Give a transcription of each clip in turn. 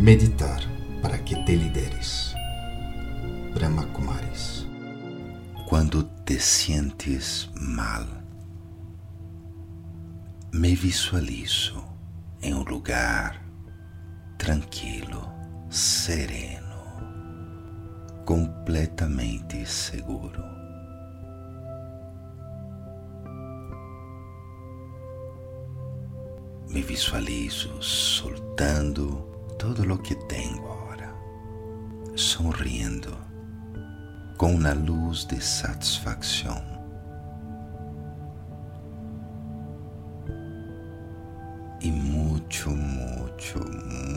Meditar para que te lideres. Brahma Kumaris. Quando te sientes mal, me visualizo em um lugar tranquilo, sereno, completamente seguro. Me visualizo soltando todo lo que tenho agora, sonriendo com uma luz de satisfação. E muito, muito,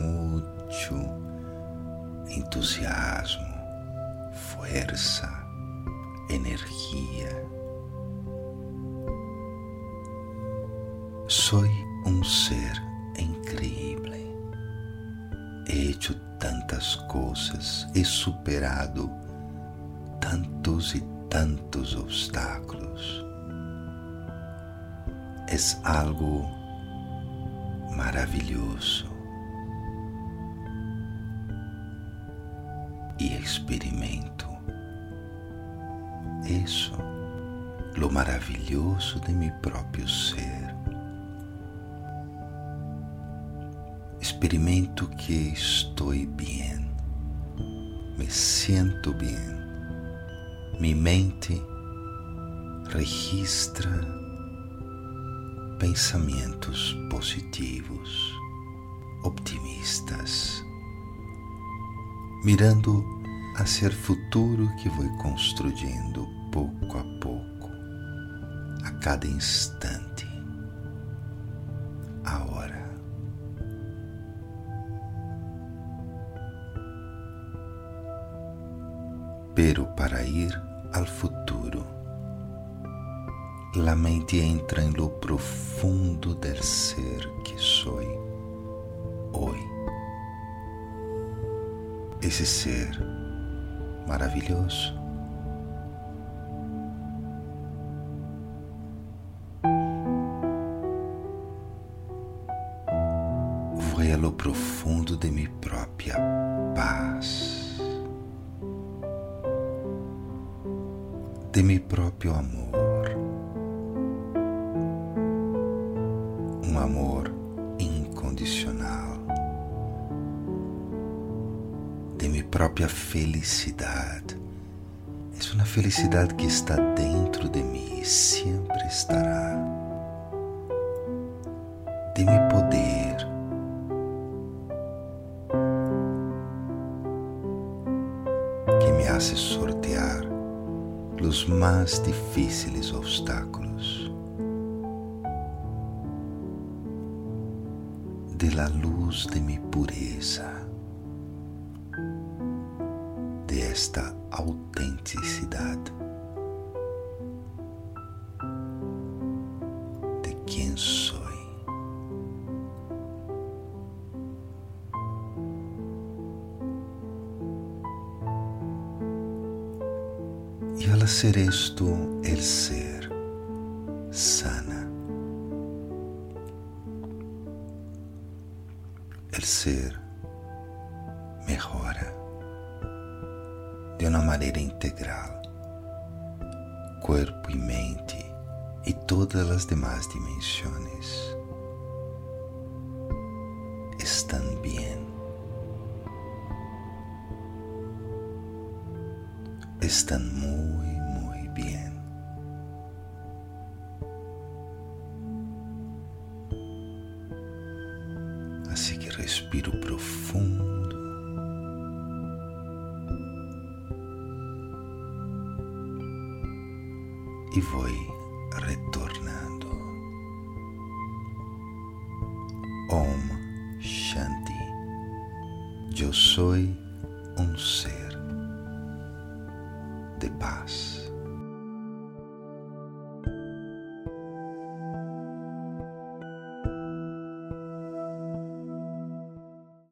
muito entusiasmo, força, energia. Soy um ser incrível. Hecho tantas coisas, he superado tantos e tantos obstáculos. É algo maravilhoso. E experimento isso, lo maravilhoso de meu próprio ser. Experimento que estou bem, me sinto bem, minha mente registra pensamentos positivos, optimistas, mirando hacia o futuro que vou construindo pouco a pouco, a cada instante, Pero para ir ao futuro, la mente entra em lo profundo del ser que sou hoje. Esse ser maravilhoso. Vou a lo profundo de minha própria paz, de meu próprio amor, um amor incondicional, de minha própria felicidade. É uma felicidade que está dentro de mim e sempre estará. De meu poder, os mais difíceis obstáculos. De la luz de mi pureza, de esta autenticidade, de quem sou. Y al hacer esto, el ser sana. El ser mejora de uma maneira integral, cuerpo e mente e todas as demais dimensões Estão muito, muito bem. Assim que respiro profundo. E vou retornando. Om Shanti. Eu sou um ser paz.